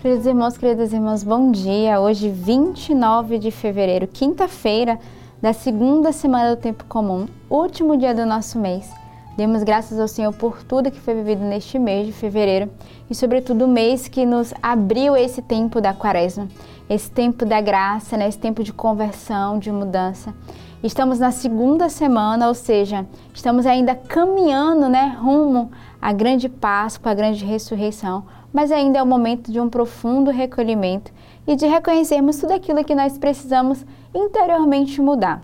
Queridos irmãos, queridas irmãs, bom dia. Hoje, 29 de fevereiro, quinta-feira da segunda semana do tempo comum, último dia do nosso mês. Demos graças ao Senhor por tudo que foi vivido neste mês de fevereiro e, sobretudo, o mês que nos abriu esse tempo da quaresma, esse tempo da graça, né? esse tempo de conversão, de mudança. Estamos na segunda semana, ou seja, estamos ainda caminhando né, rumo à grande Páscoa, à grande ressurreição mas ainda é o momento de um profundo recolhimento e de reconhecermos tudo aquilo que nós precisamos interiormente mudar.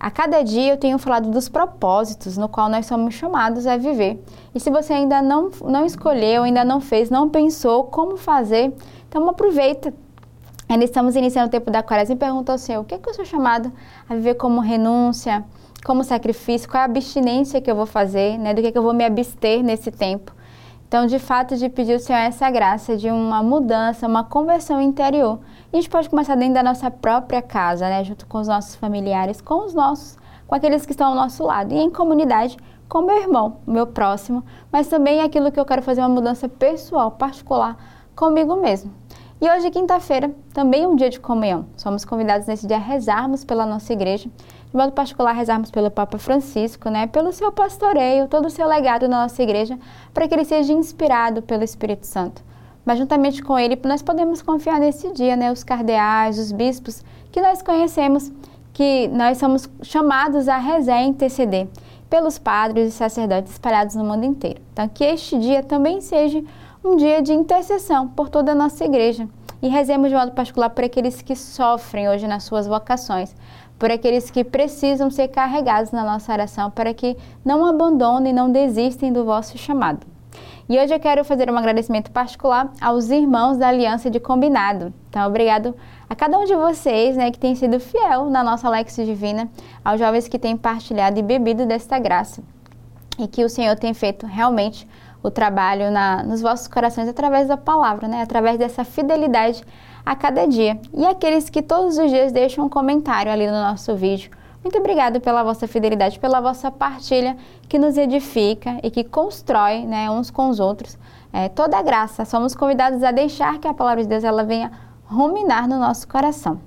A cada dia eu tenho falado dos propósitos no qual nós somos chamados a viver. E se você ainda não, não escolheu, ainda não fez, não pensou como fazer, então aproveita. Ainda estamos iniciando o tempo da quaresma e pergunta ao Senhor, o que, é que eu sou chamado a viver como renúncia, como sacrifício, qual é a abstinência que eu vou fazer, né? do que, é que eu vou me abster nesse tempo. Então, de fato, de pedir ao Senhor essa graça de uma mudança, uma conversão interior. E a gente pode começar dentro da nossa própria casa, né? junto com os nossos familiares, com os nossos, com aqueles que estão ao nosso lado. E em comunidade, com meu irmão, meu próximo, mas também aquilo que eu quero fazer uma mudança pessoal, particular, comigo mesmo. E hoje, quinta-feira, também é um dia de comunhão. Somos convidados nesse dia a rezarmos pela nossa igreja de modo particular, rezarmos pelo Papa Francisco, né, pelo seu pastoreio, todo o seu legado na nossa igreja, para que ele seja inspirado pelo Espírito Santo. Mas juntamente com ele, nós podemos confiar nesse dia, né, os cardeais, os bispos que nós conhecemos, que nós somos chamados a rezar e interceder pelos padres e sacerdotes espalhados no mundo inteiro. Então, que este dia também seja um dia de intercessão por toda a nossa igreja. E rezemos de modo particular por aqueles que sofrem hoje nas suas vocações, por aqueles que precisam ser carregados na nossa oração, para que não abandonem, não desistem do vosso chamado. E hoje eu quero fazer um agradecimento particular aos irmãos da Aliança de Combinado. Então, obrigado a cada um de vocês né, que tem sido fiel na nossa Lexo Divina, aos jovens que têm partilhado e bebido desta graça. E que o Senhor tem feito realmente o trabalho na, nos vossos corações através da palavra, né, através dessa fidelidade a cada dia. E aqueles que todos os dias deixam um comentário ali no nosso vídeo. Muito obrigado pela vossa fidelidade, pela vossa partilha que nos edifica e que constrói né, uns com os outros é, toda a graça. Somos convidados a deixar que a palavra de Deus ela venha ruminar no nosso coração.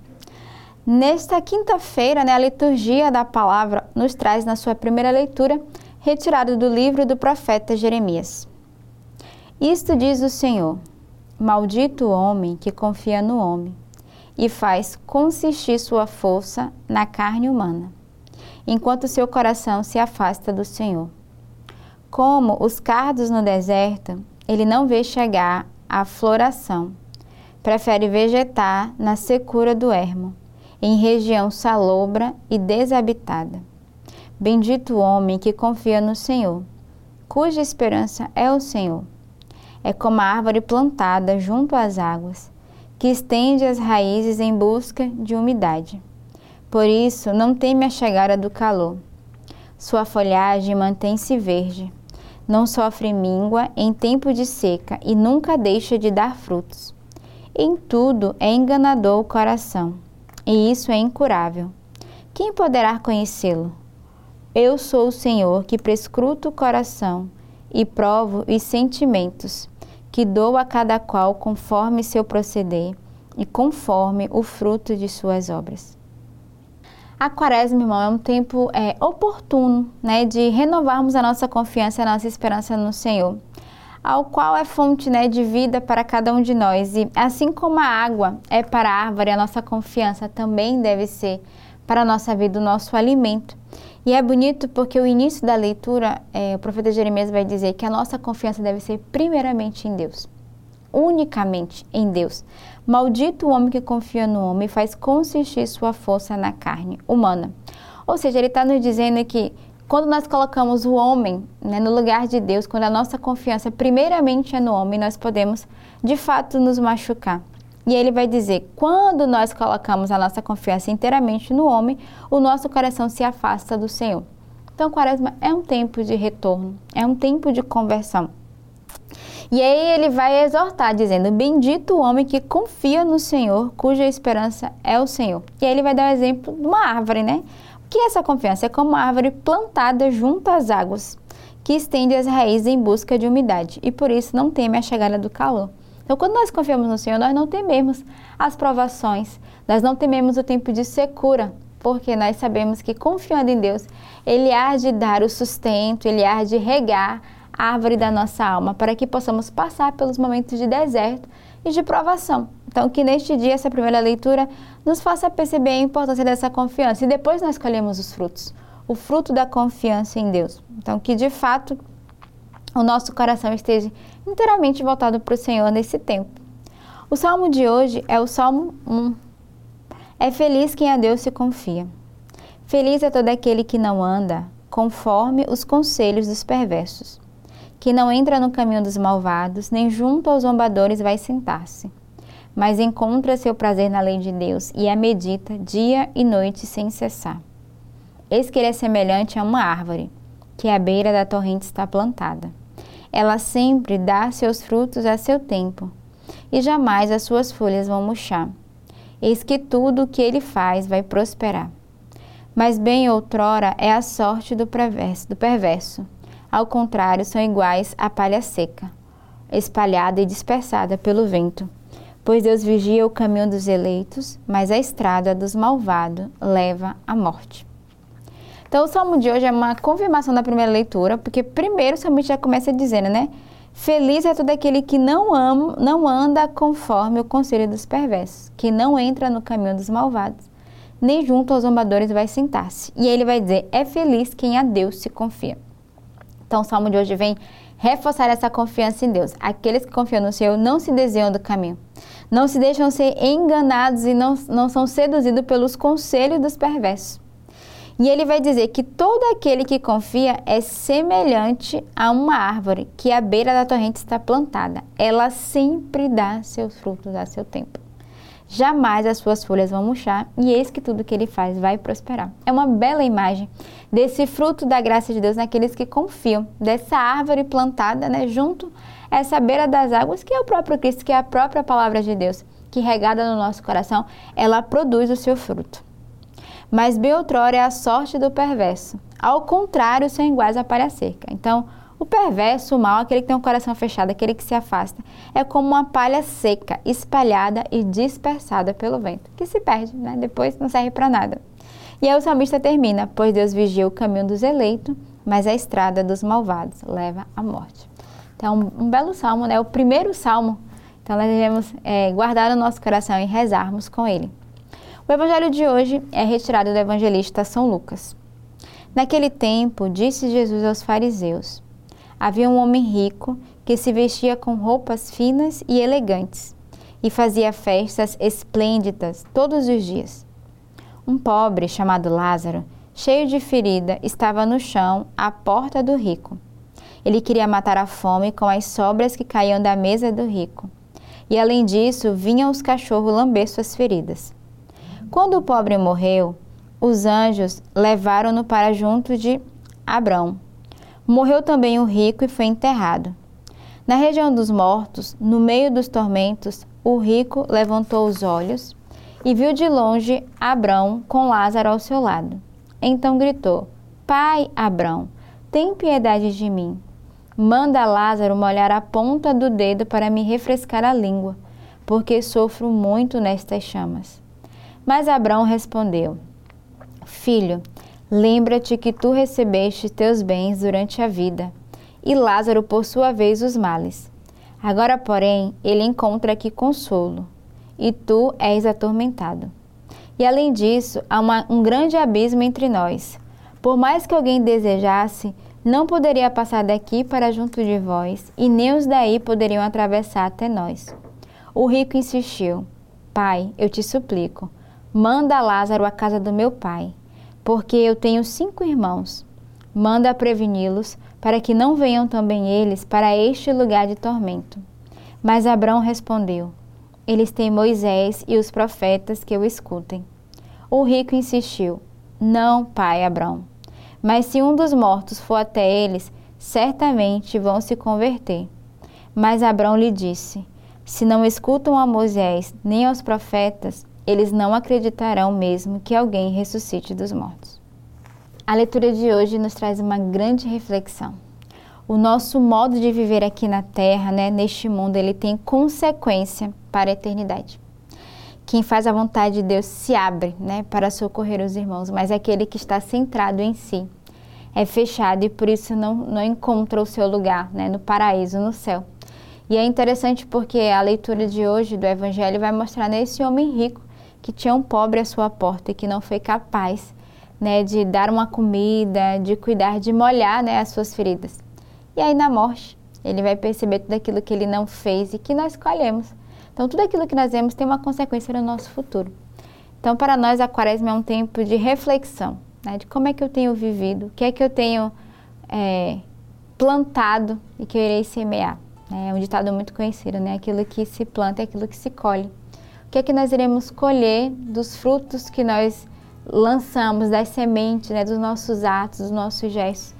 Nesta quinta-feira, né, a liturgia da palavra nos traz na sua primeira leitura, retirado do livro do profeta Jeremias. Isto diz o Senhor: Maldito o homem que confia no homem e faz consistir sua força na carne humana, enquanto seu coração se afasta do Senhor. Como os cardos no deserto, ele não vê chegar a floração, prefere vegetar na secura do ermo, em região salobra e desabitada. Bendito o homem que confia no Senhor, cuja esperança é o Senhor é como a árvore plantada junto às águas, que estende as raízes em busca de umidade. Por isso, não teme a chegada do calor. Sua folhagem mantém-se verde. Não sofre míngua em tempo de seca e nunca deixa de dar frutos. Em tudo é enganador o coração, e isso é incurável. Quem poderá conhecê-lo? Eu sou o Senhor que prescruto o coração e provo os sentimentos que dou a cada qual conforme seu proceder e conforme o fruto de suas obras. A quaresma, irmão, é um tempo é, oportuno né, de renovarmos a nossa confiança, a nossa esperança no Senhor, ao qual é fonte né, de vida para cada um de nós. E assim como a água é para a árvore, a nossa confiança também deve ser para a nossa vida, o nosso alimento. E é bonito porque o início da leitura, é, o profeta Jeremias vai dizer que a nossa confiança deve ser primeiramente em Deus, unicamente em Deus. Maldito o homem que confia no homem e faz consistir sua força na carne humana. Ou seja, ele está nos dizendo que quando nós colocamos o homem né, no lugar de Deus, quando a nossa confiança primeiramente é no homem, nós podemos de fato nos machucar. E ele vai dizer: quando nós colocamos a nossa confiança inteiramente no homem, o nosso coração se afasta do Senhor. Então, Quaresma é um tempo de retorno, é um tempo de conversão. E aí ele vai exortar, dizendo: Bendito o homem que confia no Senhor, cuja esperança é o Senhor. E aí ele vai dar o exemplo de uma árvore, né? O que é essa confiança? É como uma árvore plantada junto às águas, que estende as raízes em busca de umidade e por isso não teme a chegada do calor. Então, quando nós confiamos no Senhor, nós não tememos as provações, nós não tememos o tempo de secura, porque nós sabemos que confiando em Deus, Ele há de dar o sustento, Ele há de regar a árvore da nossa alma, para que possamos passar pelos momentos de deserto e de provação. Então, que neste dia, essa primeira leitura nos faça perceber a importância dessa confiança e depois nós colhemos os frutos, o fruto da confiança em Deus. Então, que de fato o nosso coração esteja inteiramente voltado para o Senhor nesse tempo. O salmo de hoje é o Salmo 1. É feliz quem a Deus se confia. Feliz é todo aquele que não anda conforme os conselhos dos perversos, que não entra no caminho dos malvados, nem junto aos zombadores vai sentar-se, mas encontra seu prazer na lei de Deus e a medita dia e noite sem cessar. Eis que ele é semelhante a uma árvore, que à beira da torrente está plantada ela sempre dá seus frutos a seu tempo, e jamais as suas folhas vão murchar. Eis que tudo o que ele faz vai prosperar. Mas bem outrora é a sorte do perverso, do perverso. Ao contrário, são iguais à palha seca, espalhada e dispersada pelo vento. Pois Deus vigia o caminho dos eleitos, mas a estrada dos malvados leva à morte. Então, o salmo de hoje é uma confirmação da primeira leitura, porque primeiro o salmista já começa dizendo, né? Feliz é todo aquele que não ama, não anda conforme o conselho dos perversos, que não entra no caminho dos malvados, nem junto aos zombadores vai sentar-se. E ele vai dizer: é feliz quem a Deus se confia. Então, o salmo de hoje vem reforçar essa confiança em Deus. Aqueles que confiam no Senhor não se desviam do caminho, não se deixam ser enganados e não, não são seduzidos pelos conselhos dos perversos. E ele vai dizer que todo aquele que confia é semelhante a uma árvore que à beira da torrente está plantada. Ela sempre dá seus frutos a seu tempo. Jamais as suas folhas vão murchar e eis que tudo que ele faz vai prosperar. É uma bela imagem desse fruto da graça de Deus naqueles que confiam, dessa árvore plantada né, junto a essa beira das águas, que é o próprio Cristo, que é a própria palavra de Deus, que regada no nosso coração, ela produz o seu fruto mas bem outrora é a sorte do perverso. Ao contrário, são iguais à palha seca. Então, o perverso, o mal, aquele que tem um coração fechado, aquele que se afasta, é como uma palha seca, espalhada e dispersada pelo vento, que se perde, né? depois não serve para nada. E aí o salmista termina: Pois Deus vigia o caminho dos eleitos, mas a estrada dos malvados leva à morte. Então, um belo salmo, né? O primeiro salmo. Então, nós devemos é, guardar no nosso coração e rezarmos com ele. O evangelho de hoje é retirado do evangelista São Lucas. Naquele tempo, disse Jesus aos fariseus: Havia um homem rico que se vestia com roupas finas e elegantes e fazia festas esplêndidas todos os dias. Um pobre chamado Lázaro, cheio de ferida, estava no chão à porta do rico. Ele queria matar a fome com as sobras que caíam da mesa do rico. E além disso, vinham os cachorros lamber suas feridas. Quando o pobre morreu, os anjos levaram-no para junto de Abrão. Morreu também o rico e foi enterrado. Na região dos mortos, no meio dos tormentos, o rico levantou os olhos e viu de longe Abrão com Lázaro ao seu lado. Então gritou: Pai Abrão, tem piedade de mim. Manda Lázaro molhar a ponta do dedo para me refrescar a língua, porque sofro muito nestas chamas. Mas Abraão respondeu: Filho, lembra-te que tu recebeste teus bens durante a vida, e Lázaro, por sua vez, os males. Agora, porém, ele encontra aqui consolo, e tu és atormentado. E além disso, há uma, um grande abismo entre nós. Por mais que alguém desejasse, não poderia passar daqui para junto de vós, e nem os daí poderiam atravessar até nós. O rico insistiu: Pai, eu te suplico Manda Lázaro à casa do meu pai, porque eu tenho cinco irmãos. Manda preveni-los, para que não venham também eles para este lugar de tormento. Mas Abrão respondeu: Eles têm Moisés e os profetas que o escutem. O rico insistiu: Não, pai Abrão. Mas se um dos mortos for até eles, certamente vão se converter. Mas Abrão lhe disse: Se não escutam a Moisés nem aos profetas, eles não acreditarão mesmo que alguém ressuscite dos mortos. A leitura de hoje nos traz uma grande reflexão. o nosso modo de viver aqui na Terra, né, neste mundo, ele tem consequência para a eternidade. Quem faz a vontade de Deus se abre, né, para socorrer os irmãos, mas aquele que está centrado em si é fechado e por isso não, não encontra o seu lugar, né, no paraíso, no céu. E é interessante porque a leitura de hoje do Evangelho vai mostrar nesse homem rico que tinha um pobre à sua porta e que não foi capaz né, de dar uma comida, de cuidar, de molhar né, as suas feridas. E aí na morte, ele vai perceber tudo aquilo que ele não fez e que nós colhemos. Então, tudo aquilo que nós vemos tem uma consequência no nosso futuro. Então, para nós, a quaresma é um tempo de reflexão, né, de como é que eu tenho vivido, o que é que eu tenho é, plantado e que eu irei semear. É um ditado muito conhecido, né? Aquilo que se planta é aquilo que se colhe. Que é que nós iremos colher dos frutos que nós lançamos, das sementes, né? dos nossos atos, dos nossos gestos,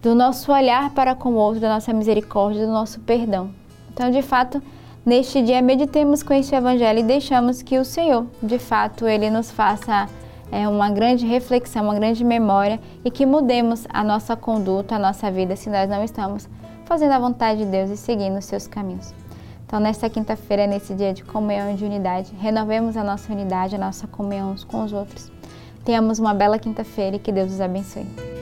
do nosso olhar para com o outro, da nossa misericórdia, do nosso perdão. Então, de fato, neste dia meditemos com este evangelho e deixamos que o Senhor, de fato, ele nos faça é, uma grande reflexão, uma grande memória e que mudemos a nossa conduta, a nossa vida, se nós não estamos fazendo a vontade de Deus e seguindo os seus caminhos. Então, nesta quinta-feira, nesse dia de comunhão de unidade, renovemos a nossa unidade, a nossa comunhão uns com os outros. Tenhamos uma bela quinta-feira e que Deus os abençoe.